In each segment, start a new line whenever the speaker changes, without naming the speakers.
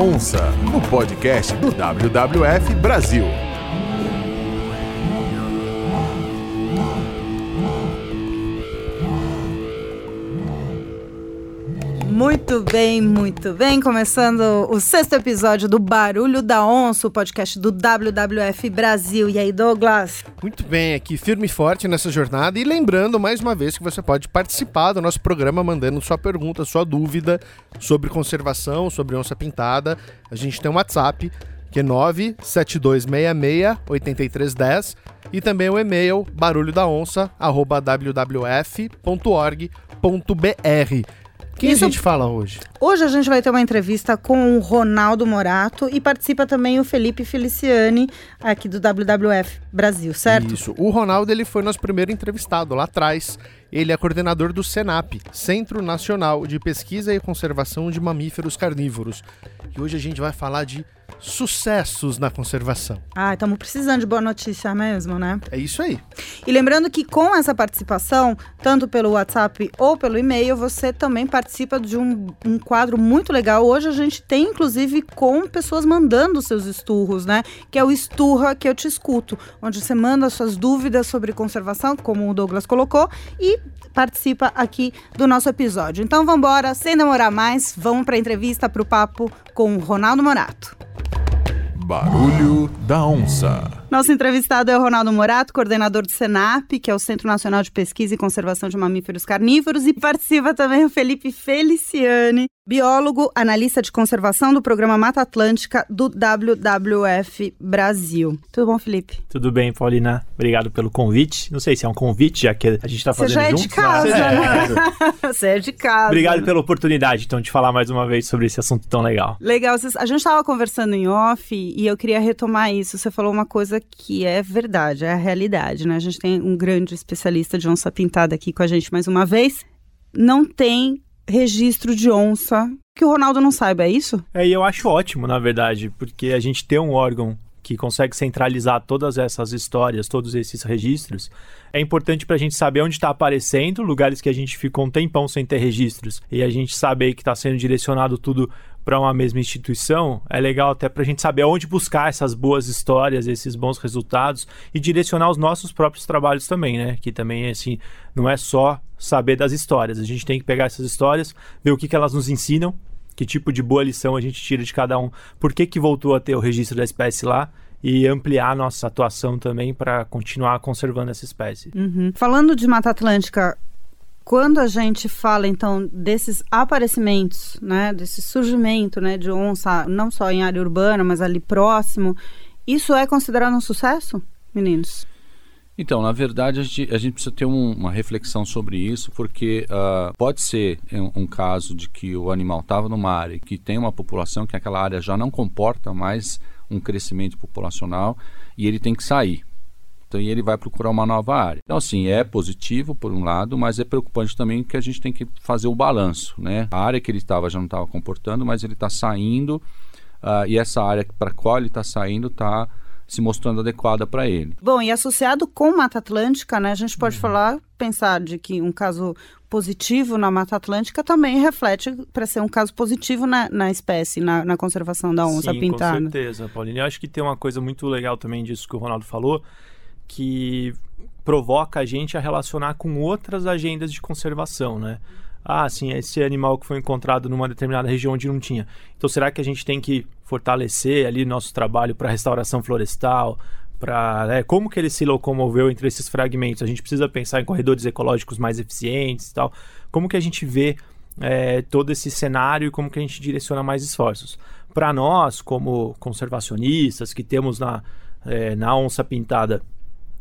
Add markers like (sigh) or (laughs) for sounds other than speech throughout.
Onça, no podcast do WWF Brasil.
Muito bem, muito bem. Começando o sexto episódio do Barulho da Onça, o podcast do WWF Brasil. E aí, Douglas?
Muito bem, aqui firme e forte nessa jornada. E lembrando mais uma vez que você pode participar do nosso programa mandando sua pergunta, sua dúvida sobre conservação, sobre onça pintada. A gente tem um WhatsApp que é 972668310 e também o e-mail barulhodaonça@wwf.org.br. Quem
Isso-
a gente fala hoje?
Hoje a gente vai ter uma entrevista com o Ronaldo Morato e participa também o Felipe Feliciani, aqui do WWF Brasil, certo?
Isso. O Ronaldo ele foi nosso primeiro entrevistado lá atrás. Ele é coordenador do SENAP, Centro Nacional de Pesquisa e Conservação de Mamíferos Carnívoros. E hoje a gente vai falar de sucessos na conservação.
Ah, estamos precisando de boa notícia mesmo, né?
É isso aí.
E lembrando que com essa participação, tanto pelo WhatsApp ou pelo e-mail, você também participa de um, um quadro muito legal. Hoje a gente tem, inclusive, com pessoas mandando seus esturros, né? Que é o Esturra que eu te escuto, onde você manda suas dúvidas sobre conservação, como o Douglas colocou, e participa aqui do nosso episódio. Então vamos embora, sem demorar mais, vamos para a entrevista, para o papo com o Ronaldo Morato.
Barulho da Onça.
Nosso entrevistado é o Ronaldo Morato, coordenador do SENAP, que é o Centro Nacional de Pesquisa e Conservação de Mamíferos Carnívoros, e participa também o Felipe Feliciani, biólogo, analista de conservação do programa Mata Atlântica do WWF Brasil. Tudo bom, Felipe?
Tudo bem, Paulina. Obrigado pelo convite. Não sei se é um convite, já que a gente está
Você
fazendo
já é de
juntos,
casa,
mas- É,
né? (laughs) Você é de casa.
Obrigado pela oportunidade, então, de falar mais uma vez sobre esse assunto tão legal.
Legal, a gente estava conversando em off e eu queria retomar isso. Você falou uma coisa que é verdade, é a realidade, né? A gente tem um grande especialista de onça pintada aqui com a gente mais uma vez. Não tem registro de onça que o Ronaldo não saiba, é isso?
É, e eu acho ótimo, na verdade, porque a gente ter um órgão que consegue centralizar todas essas histórias, todos esses registros, é importante para a gente saber onde está aparecendo, lugares que a gente ficou um tempão sem ter registros, e a gente saber que está sendo direcionado tudo para uma mesma instituição, é legal até para a gente saber onde buscar essas boas histórias, esses bons resultados e direcionar os nossos próprios trabalhos também, né? Que também, assim, não é só saber das histórias, a gente tem que pegar essas histórias, ver o que, que elas nos ensinam, que tipo de boa lição a gente tira de cada um, por que, que voltou a ter o registro da espécie lá e ampliar nossa atuação também para continuar conservando essa espécie.
Falando de Mata Atlântica, quando a gente fala então desses aparecimentos, né, desse surgimento, né, de onça, não só em área urbana, mas ali próximo, isso é considerado um sucesso, meninos?
Então, na verdade, a gente, a gente precisa ter um- uma reflexão sobre isso, porque ah, pode ser um, um caso de que o animal estava numa área que tem uma população que aquela área já não comporta mais um crescimento populacional e ele tem que sair. Então, e ele vai procurar uma nova área. Então, assim, é positivo por um lado, mas é preocupante também que a gente tem que fazer o balanço, né? A área que ele estava já não estava comportando, mas ele está saindo ah, e essa área para a qual ele está saindo está se mostrando adequada para ele.
Bom, e associado com Mata Atlântica, né, a gente pode falar, pensar de que um caso positivo na Mata Atlântica também reflete para ser um caso positivo na, na espécie, na, na conservação da onça
Sim,
pintada.
com certeza, Paulinho. Eu acho que tem uma coisa muito legal também disso que o Ronaldo falou, que provoca a gente a relacionar com outras agendas de conservação, né? Ah, sim, esse animal que foi encontrado numa determinada região onde não tinha. Então, será que a gente tem que fortalecer ali nosso trabalho para restauração florestal, para né, como que ele se locomoveu entre esses fragmentos? A gente precisa pensar em corredores ecológicos mais eficientes e tal. Como que a gente vê é, todo esse cenário e como que a gente direciona mais esforços? Para nós, como conservacionistas, que temos na, é, na onça pintada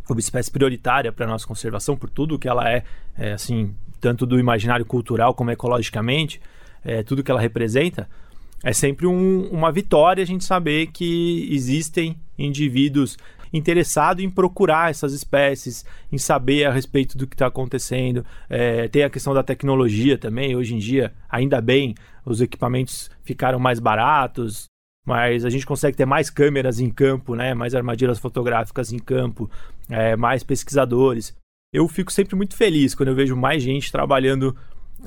como espécie prioritária para a nossa conservação, por tudo que ela é, é, assim, tanto do imaginário cultural como ecologicamente, é, tudo que ela representa, é sempre um- uma vitória a gente saber que existem indivíduos interessados em procurar essas espécies, em saber a respeito do que está acontecendo. É, tem a questão da tecnologia também. Hoje em dia, ainda bem, os equipamentos ficaram mais baratos, mas a gente consegue ter mais câmeras em campo, né? mais armadilhas fotográficas em campo, é, mais pesquisadores. Eu fico sempre muito feliz quando eu vejo mais gente trabalhando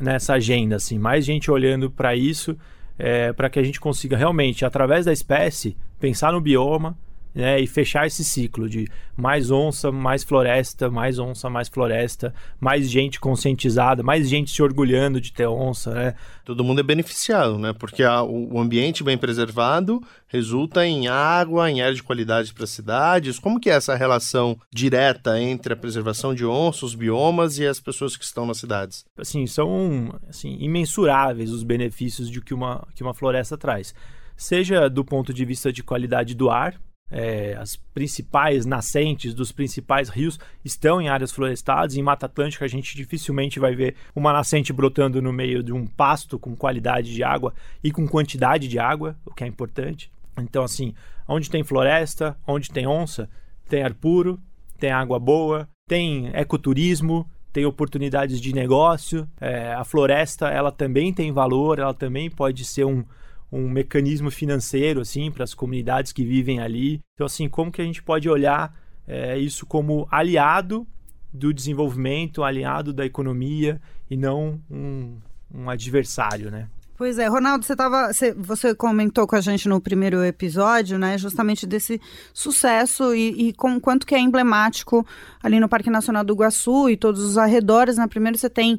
nessa agenda, assim, mais gente olhando para isso é, para que a gente consiga realmente, através da espécie, pensar no bioma, né, e fechar esse ciclo de mais onça, mais floresta, mais onça, mais floresta, mais gente conscientizada, mais gente se orgulhando de ter onça, né?
Todo mundo é beneficiado, né? Porque a, o ambiente bem preservado resulta em água, em ar de qualidade para as cidades. Como que é essa relação direta entre a preservação de onças, os biomas e as pessoas que estão nas cidades?
Assim, são assim, imensuráveis os benefícios de que uma, que uma floresta traz. Seja do ponto de vista de qualidade do ar, é, as principais nascentes dos principais rios estão em áreas florestadas. Em Mata Atlântica, a gente dificilmente vai ver uma nascente brotando no meio de um pasto com qualidade de água e com quantidade de água, o que é importante. Então, assim, onde tem floresta, onde tem onça, tem ar puro, tem água boa, tem ecoturismo, tem oportunidades de negócio. É, a floresta, ela também tem valor, ela também pode ser um, um mecanismo financeiro assim para as comunidades que vivem ali. Então assim, como que a gente pode olhar é, isso como aliado do desenvolvimento, aliado da economia e não um, um adversário, né?
Pois é, Ronaldo, você, tava, você, comentou com a gente no primeiro episódio, né, justamente desse sucesso e, e com quanto que é emblemático ali no Parque Nacional do Iguaçu e todos os arredores. Né? primeira você tem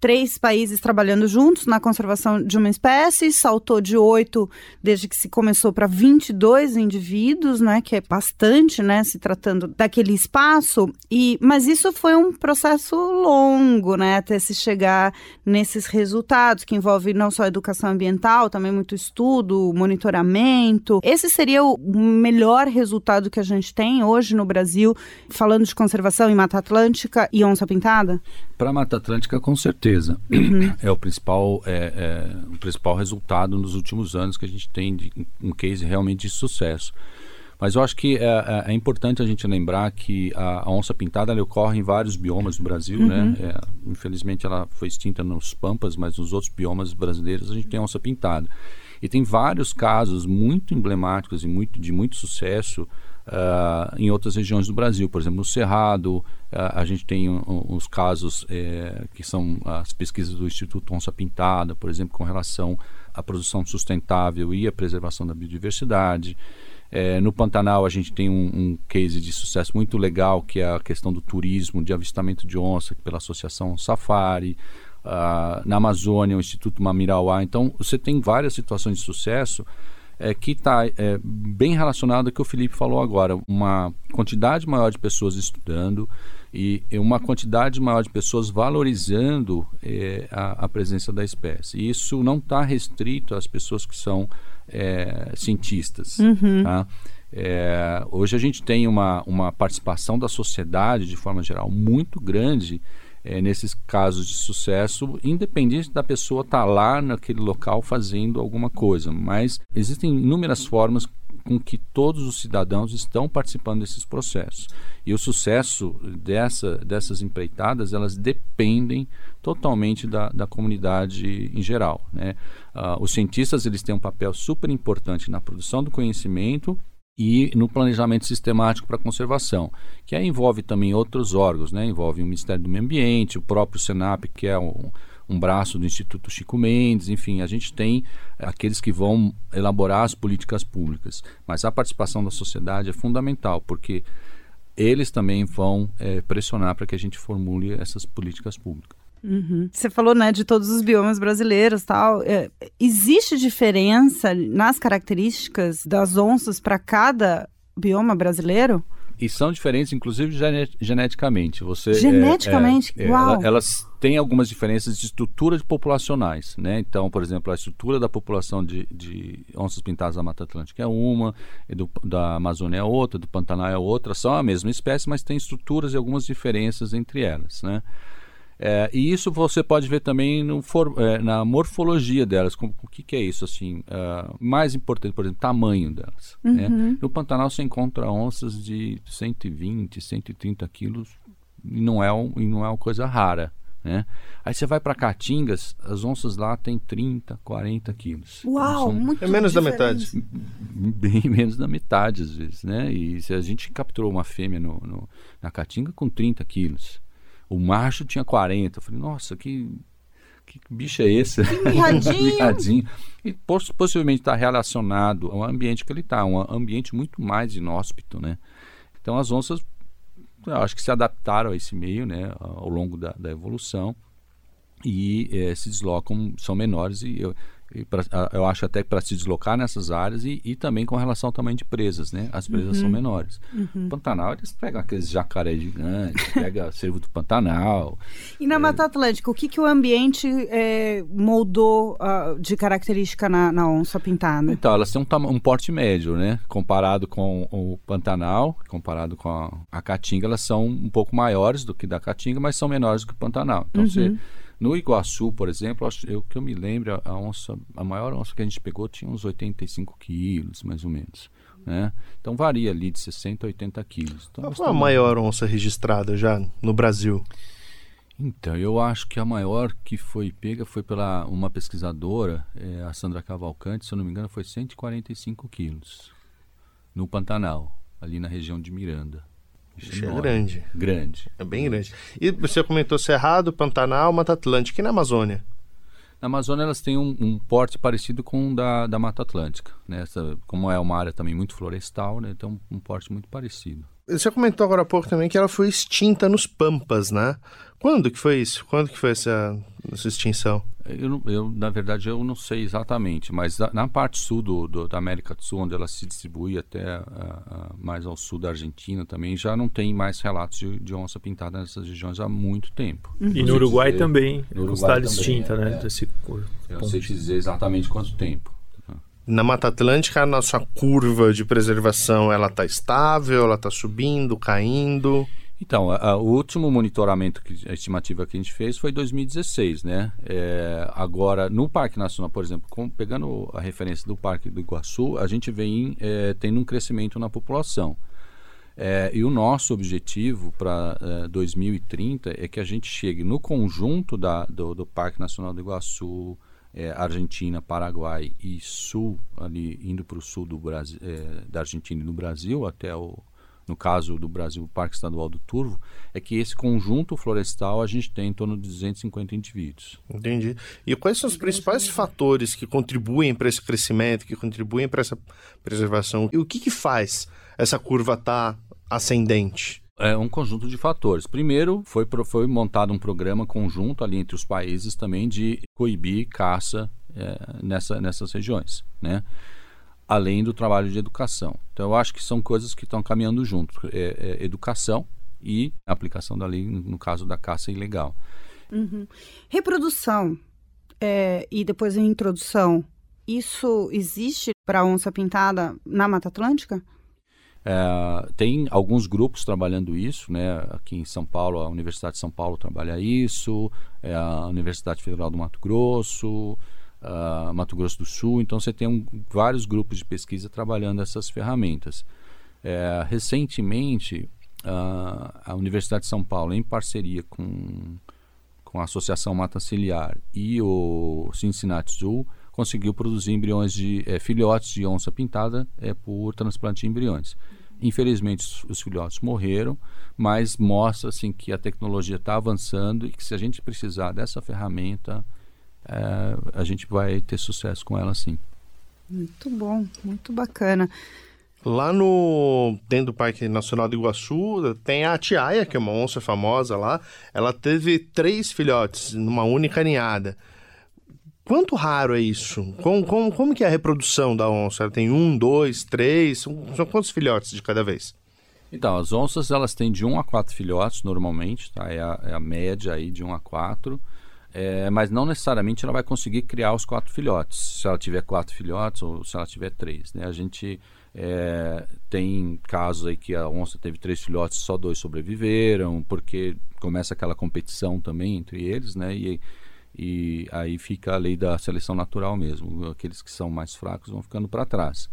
três países trabalhando juntos na conservação de uma espécie, saltou de oito desde que se começou para 22 indivíduos, né, que é bastante, né, se tratando daquele espaço. E mas isso foi um processo longo, né, até se chegar nesses resultados que envolve não só educação ambiental, também muito estudo, monitoramento. Esse seria o melhor resultado que a gente tem hoje no Brasil, falando de conservação em Mata Atlântica e onça pintada?
Para Mata Atlântica, com certeza. Uhum. (clears throat) É, o principal, é, é, o principal resultado nos últimos anos que a gente tem de um case realmente de sucesso. Mas eu acho que é, é, é importante a gente lembrar que a, a onça pintada ocorre em vários biomas do Brasil, né? uhum. né? infelizmente ela foi extinta nos Pampas, mas nos outros biomas brasileiros a gente tem onça pintada. E tem vários casos muito emblemáticos e muito, de muito sucesso uh, em outras regiões do Brasil. Por exemplo, no Cerrado, uh, a gente tem um, uns casos é, que são as pesquisas do Instituto Onça Pintada, por exemplo, com relação à produção sustentável e à preservação da biodiversidade. É, no Pantanal a gente tem um, um, case de sucesso muito legal que é a questão do turismo de avistamento de onça pela Associação Safari. Uh, na Amazônia, o Instituto Mamirauá. Então, você tem várias situações de sucesso é, que está é, bem relacionado ao que o Felipe falou agora. Uma quantidade maior de pessoas estudando e uma quantidade maior de pessoas valorizando é, a, a, presença da espécie. E isso não está restrito às pessoas que são é, cientistas. Uhum. Tá? É, hoje a gente tem uma, uma participação da sociedade, de forma geral, muito grande é, nesses casos de sucesso, independente da pessoa estar tá lá naquele local fazendo alguma coisa. Mas existem inúmeras formas com que todos os cidadãos estão participando desses processos. E o sucesso dessa, dessas empreitadas, elas dependem totalmente da, da comunidade em geral. Né? Uh, os cientistas eles têm um papel super importante na produção do conhecimento e no planejamento sistemático para conservação, que aí envolve também outros órgãos, né? envolve o Ministério do Meio Ambiente, o próprio Senap, que é um, um braço do Instituto Chico Mendes, enfim, a gente tem aqueles que vão elaborar as políticas públicas, mas a participação da sociedade é fundamental, porque eles também vão é, pressionar para que a gente formule essas políticas públicas.
Uhum. Você falou, né, de todos os biomas brasileiros, tal. É, existe diferença nas características das onças para cada bioma brasileiro?
E são diferentes, inclusive geneticamente. Você,
geneticamente?
É, é, Uau! Ela, elas têm algumas diferenças de estrutura de populacionais, né? Então, por exemplo, a estrutura da população de, de onças pintadas da Mata Atlântica é uma, do, da Amazônia é outra, do Pantanal é outra. São a mesma espécie, mas tem estruturas e algumas diferenças entre elas, né? É, e isso você pode ver também no for, é, na morfologia delas. Com, o que, que, é isso? assim uh, Mais importante, por exemplo, tamanho delas. Né? Uhum. Né? No Pantanal você encontra onças de 120, 130 quilos e não é, um, e não é uma coisa rara. Né? Aí você vai para Caatingas, as onças lá têm 30, 40 quilos.
Uau, São, muito
É menos
diferente.
da metade. (laughs)
Bem menos da metade, às vezes. Né? E se a gente capturou uma fêmea no, no, na Caatinga com 30 quilos. O macho tinha 40. Eu falei, nossa, que, que bicho é esse?
Mirradinho. (laughs)
Mirradinho. E poss possivelmente está relacionado ao ambiente que ele está, um ambiente muito mais inóspito, né? Então as onças, eu acho que se adaptaram a esse meio, né, ao longo da, da evolução e é, se deslocam, são menores e eu, pra, eu acho até para se deslocar nessas áreas e, e, também com relação ao tamanho de presas, né? As presas uhum. são menores. Uhum. Pantanal, eles pegam aqueles jacaré gigantes, (laughs) pega cervo do Pantanal.
E na é... Mata Atlântica, o que, que o ambiente é, moldou uh, de característica na, na, onça pintada?
Então, elas têm um, um, porte médio, né? Comparado com o Pantanal, comparado com a, a Caatinga, elas são um pouco maiores do que da Caatinga, mas são menores do que o Pantanal. Então, uhum. você no Iguaçu, por exemplo, eu que eu me lembro, a onça, a maior onça que a gente pegou tinha uns 85 quilos, mais ou menos. Né? Então varia ali de 60 a 80 quilos. Então,
Qual foi a maior onça registrada já no Brasil?
Então, eu acho que a maior que foi pega foi pela uma pesquisadora, é, a Sandra Cavalcante, se eu não me engano, foi 145 quilos no Pantanal, ali na região de Miranda.
Ixi, é grande.
Grande.
É bem grande. E você comentou Cerrado, Pantanal, Mata Atlântica. E na Amazônia?
Na Amazônia elas têm um, um porte parecido com o da, da Mata Atlântica. Né? Essa, como é uma área também muito florestal, né? então um porte muito parecido.
Você comentou agora há pouco também que ela foi extinta nos Pampas, né? Quando que foi isso? Quando que foi essa, essa extinção?
Eu, eu, na verdade, eu não sei exatamente, mas na parte sul do, do, da América do Sul, onde ela se distribui até mais ao sul da Argentina também, já não tem mais relatos de, de onça pintada nessas regiões há muito tempo.
Uhum. E no Uruguai dizer, também, no Uruguai está extinta, né?
É. Desse, eu não sei te dizer exatamente quanto tempo.
Na Mata Atlântica, a nossa curva de preservação, ela está estável, ela está subindo, caindo?
Então, a, a, o último monitoramento, que, a estimativa que a gente fez foi 2016, né? É, agora, no Parque Nacional, por exemplo, com, pegando a referência do Parque do Iguaçu, a gente vem é, tendo um crescimento na população. É, e o nosso objetivo para é, 2030 é que a gente chegue no conjunto da, do, do Parque Nacional do Iguaçu, é, Argentina, Paraguai e Sul, ali indo para o sul do Brasil, é, da Argentina e do Brasil, até o, no caso do Brasil, o Parque Estadual do Turvo, é que esse conjunto florestal a gente tem em torno de 250 indivíduos.
Entendi. E quais são os principais fatores que contribuem para esse crescimento, que contribuem para essa preservação? E o que, que faz essa curva estar tá ascendente?
É um conjunto de fatores. Primeiro, foi, foi montado um programa conjunto ali entre os países também de coibir caça é, nessa, nessas regiões, né? Além do trabalho de educação. Então, eu acho que são coisas que estão caminhando junto: é, é educação e aplicação da lei, no caso da caça ilegal.
Uhum. Reprodução é, e depois a introdução, isso existe para onça pintada na Mata Atlântica?
É, tem alguns grupos trabalhando isso, né? Aqui em São Paulo, a Universidade de São Paulo trabalha isso, é a Universidade Federal do Mato Grosso, uh, Mato Grosso do Sul. Então você tem um, vários grupos de pesquisa trabalhando essas ferramentas. É, recentemente, uh, a Universidade de São Paulo, em parceria com, com a Associação Mata Ciliar e o Cincinnati Zoo, conseguiu produzir embriões de é, filhotes de onça pintada é, por transplante de embriões. Infelizmente, os, os filhotes morreram, mas mostra assim, que a tecnologia está avançando e que se a gente precisar dessa ferramenta, é, a gente vai ter sucesso com ela sim.
Muito bom, muito bacana.
Lá no dentro do Parque Nacional do Iguaçu tem a Tiaia, que é uma onça famosa lá. Ela teve três filhotes numa única ninhada. Quanto raro é isso? Como, como, como que é a reprodução da onça? Ela tem um, dois, três? São, são quantos filhotes de cada vez?
Então, as onças elas têm de um a quatro filhotes normalmente, tá? É a, é a média aí de um a quatro é, mas não necessariamente ela vai conseguir criar os quatro filhotes, se ela tiver quatro filhotes ou se ela tiver três. Né? A gente é, tem casos aí que a onça teve três filhotes só dois sobreviveram, porque começa aquela competição também entre eles, né? E, e aí fica a lei da seleção natural mesmo. Aqueles que são mais fracos vão ficando para trás.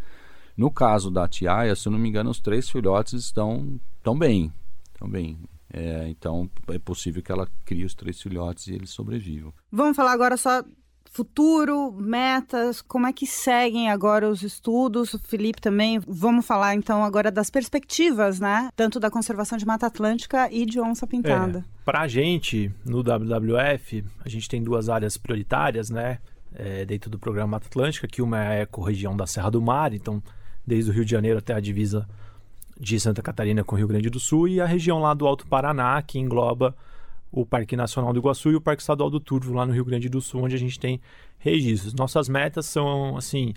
No caso da tiaia, se eu não me engano, os três filhotes estão tão bem, estão bem. É, então é possível que ela crie os três filhotes e eles sobrevivam.
Vamos falar agora só futuro, metas, como é que seguem agora os estudos? O Felipe também, vamos falar então agora das perspectivas, né? Tanto da conservação de Mata Atlântica e de onça pintada.
É, Para a gente, no WWF, a gente tem duas áreas prioritárias, né? É, dentro do programa Mata Atlântica, que uma é a ecorregião da Serra do Mar, então desde o Rio de Janeiro até a divisa de Santa Catarina com o Rio Grande do Sul, e a região lá do Alto Paraná, que engloba o Parque Nacional do Iguaçu e o Parque Estadual do Turvo, lá no Rio Grande do Sul, onde a gente tem registros. Nossas metas são, assim,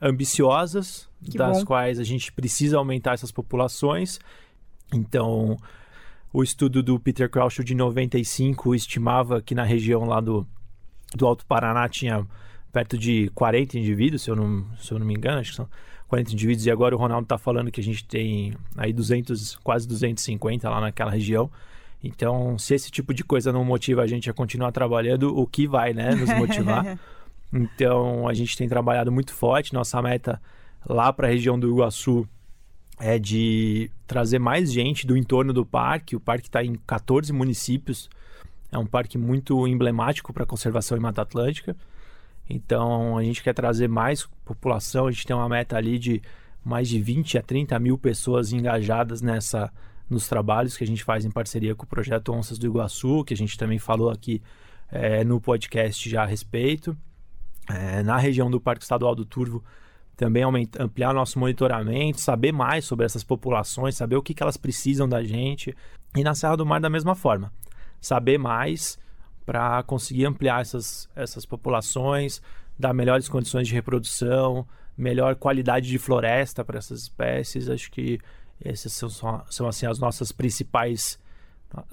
ambiciosas,
Que
das
bom.
quais a gente precisa aumentar essas populações. Então, o estudo do Peter Crouch de 95 estimava que na região lá do, do Alto Paraná tinha perto de 40 indivíduos, se eu não, se eu não me engano, acho que são 40 indivíduos, e agora o Ronaldo está falando que a gente tem aí 200, quase 250 lá naquela região. Então, se esse tipo de coisa não motiva a gente a continuar trabalhando, o que vai, né, nos motivar? (laughs) Então, a gente tem trabalhado muito forte. Nossa meta lá para a região do Iguaçu é de trazer mais gente do entorno do parque. O parque está em 14 municípios. É um parque muito emblemático para a conservação em Mata Atlântica. Então, a gente quer trazer mais população. A gente tem uma meta ali de mais de 20 a 30 mil pessoas engajadas nessa nos trabalhos que a gente faz em parceria com o projeto Onças do Iguaçu, que a gente também falou aqui eh, no podcast já a respeito. Eh, na região do Parque Estadual do Turvo, também aumenta, ampliar nosso monitoramento, saber mais sobre essas populações, saber o que, que elas precisam da gente. E na Serra do Mar, da mesma forma, saber mais para conseguir ampliar essas, essas populações, dar melhores condições de reprodução, melhor qualidade de floresta para essas espécies. Acho que essas são, são assim as nossas principais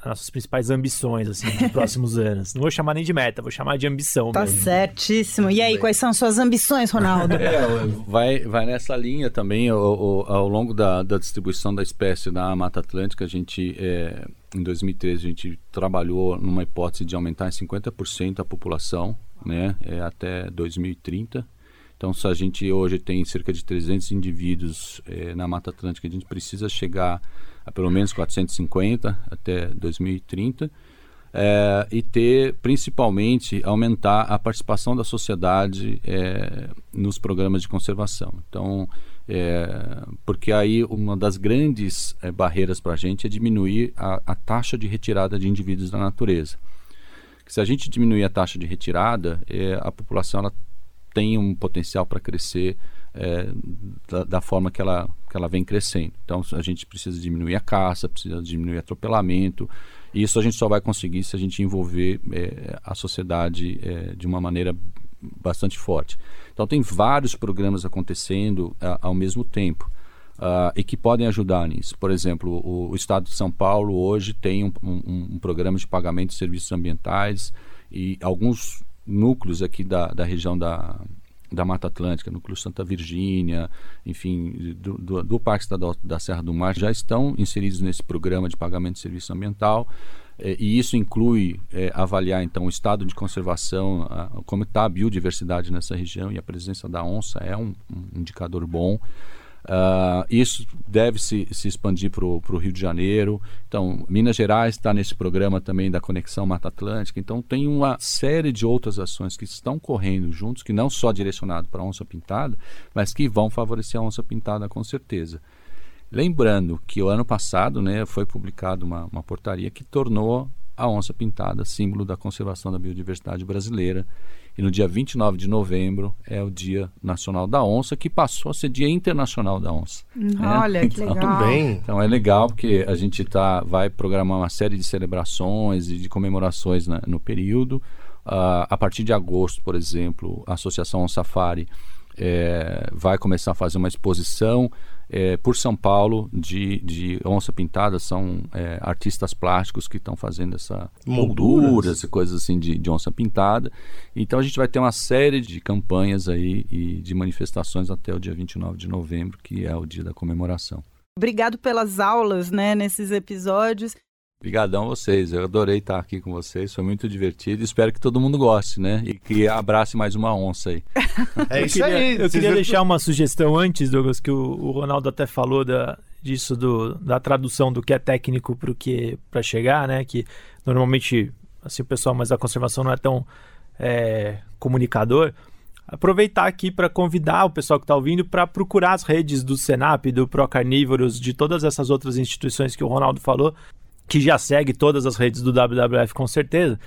nossas principais ambições assim nos (laughs) próximos anos. Não vou chamar nem de meta, vou chamar de ambição
Tá
mesmo.
certíssimo. E aí, quais são suas ambições, Ronaldo? (laughs)
É, vai, vai nessa linha também, o- o- ao longo da, da distribuição da espécie na Mata Atlântica, a gente, é, em 2013, a gente trabalhou numa hipótese de aumentar em 50% a população, né, é, até 2030. Então, se a gente hoje tem cerca de 300 indivíduos é, na Mata Atlântica, a gente precisa chegar a pelo menos 450 até 2030. É, e ter, principalmente, aumentar a participação da sociedade é, nos programas de conservação. Então, é, porque aí uma das grandes barreiras para a gente é diminuir a, a taxa de retirada de indivíduos da natureza. Se a gente diminuir a taxa de retirada, a população ela tem um potencial para crescer é, da, da forma que ela, que ela vem crescendo. Então, a gente precisa diminuir a caça, precisa diminuir atropelamento, e isso a gente só vai conseguir se a gente envolver é, a sociedade é, de uma maneira bastante forte. Então, tem vários programas acontecendo a, ao mesmo tempo. ah, e que podem ajudar nisso. Por exemplo, o, o Estado de São Paulo hoje tem um, um- um programa de pagamento de serviços ambientais e alguns núcleos aqui da, da região da, da Mata Atlântica, núcleo Santa Virgínia, enfim, do, do, do Parque Estadual da Serra do Mar, já estão inseridos nesse programa de pagamento de serviço ambiental. eh, e isso inclui eh, avaliar então o estado de conservação, a- como está a biodiversidade nessa região e a presença da onça é um, um indicador bom. Ah, isso deve se, se expandir para o Rio de Janeiro. Então, Minas Gerais está nesse programa também da Conexão Mata Atlântica. Então, tem uma série de outras ações que estão correndo juntos, que não só direcionado para a onça pintada, mas que vão favorecer a onça pintada com certeza. Lembrando que o ano passado né, foi publicada uma, uma portaria que tornou a onça pintada símbolo da conservação da biodiversidade brasileira. E no dia 29 de novembro é o Dia Nacional da Onça, que passou a ser Dia Internacional da Onça. né?
Olha, que
Então,
legal.
Bem.
Então é legal porque a gente tá, vai programar uma série de celebrações e de comemorações na- no período. Ah, a partir de agosto, por exemplo, a Associação Safari eh, vai começar a fazer uma exposição eh, por São Paulo de, de onça pintada. São eh, artistas plásticos que estão fazendo essa
Molduras.
molduras e coisas assim de, de onça pintada. Então a gente vai ter uma série de campanhas aí e de manifestações até o dia 29 de novembro, que é o dia da comemoração.
Obrigado pelas aulas, né, nesses episódios.
Obrigadão a vocês, eu adorei estar aqui com vocês, foi muito divertido. Espero que todo mundo goste, né? E que abrace mais uma onça aí.
É
eu
isso
queria,
aí.
Eu queria deixar uma sugestão antes, Douglas, que o, o Ronaldo até falou da, disso do, da tradução do que é técnico para o que para chegar, né? Que normalmente assim o pessoal mais da conservação não é tão é, comunicador, aproveitar aqui para convidar o pessoal que está ouvindo para procurar as redes do Senap, do Pro Carnívoros, de todas essas outras instituições que o Ronaldo falou, que já segue todas as redes do WWF com certeza.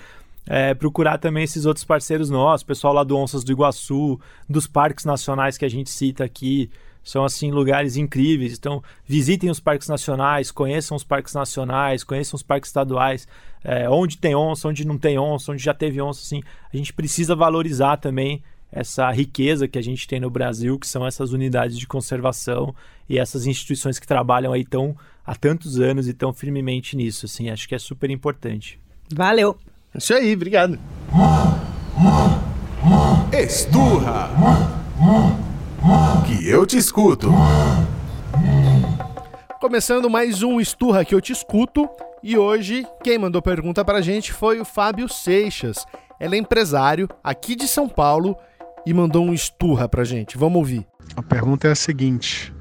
É, procurar também esses outros parceiros nossos, pessoal lá do Onças do Iguaçu, dos parques nacionais que a gente cita aqui, são assim lugares incríveis. Então, visitem os parques nacionais, conheçam os parques nacionais, conheçam os parques estaduais, é, onde tem onça, onde não tem onça, onde já teve onça, assim. A gente precisa valorizar também essa riqueza que a gente tem no Brasil, que são essas unidades de conservação e essas instituições que trabalham aí tão há tantos anos e tão firmemente nisso, assim, acho que é super importante.
Valeu.
Isso aí, obrigado.
Esturra. Que eu te escuto.
Começando mais um Esturra que eu te escuto. E hoje, quem mandou pergunta pra gente foi o Fábio Seixas. Ele é empresário aqui de São Paulo e mandou um esturra pra gente. Vamos ouvir.
A pergunta é a seguinte: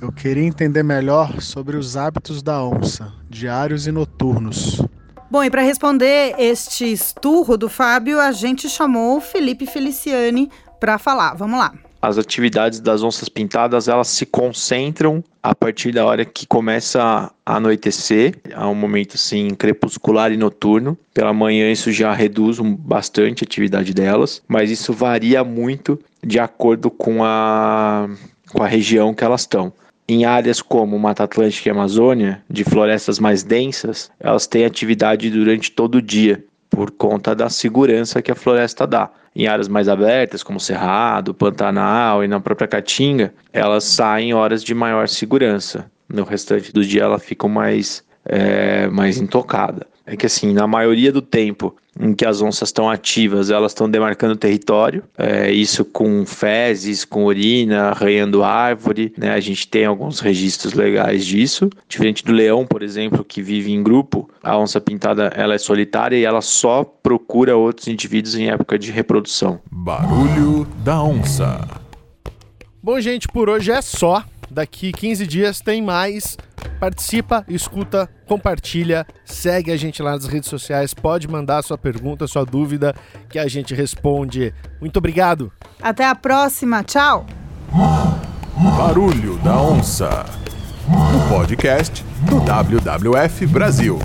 eu queria entender melhor sobre os hábitos da onça, diários e noturnos.
Bom, e para responder este esturro do Fábio, a gente chamou o Felipe Feliciani para falar. Vamos lá.
As atividades das onças pintadas, elas se concentram a partir da hora que começa a anoitecer, há um momento assim crepuscular e noturno. Pela manhã isso já reduz bastante a atividade delas, mas isso varia muito de acordo com a, com a região que elas estão. Em áreas como Mata Atlântica e Amazônia, de florestas mais densas, elas têm atividade durante todo o dia, por conta da segurança que a floresta dá em áreas mais abertas, como Cerrado, Pantanal e na própria Caatinga, elas saem em horas de maior segurança. No restante do dia ela fica mais, é, mais intocada. É que assim, na maioria do tempo em que as onças estão ativas, elas estão demarcando território, é, isso com fezes, com urina, arranhando árvore, né? A gente tem alguns registros legais disso. Diferente do leão, por exemplo, que vive em grupo, a onça pintada ela é solitária e ela só procura outros indivíduos em época de reprodução.
Barulho da onça.
Bom, gente, por hoje é só. Daqui 15 dias tem mais. Participa, escuta, compartilha, segue a gente lá nas redes sociais, pode mandar sua pergunta, sua dúvida, que a gente responde. Muito obrigado.
Até a próxima. Tchau.
Barulho da onça. O podcast do WWF Brasil.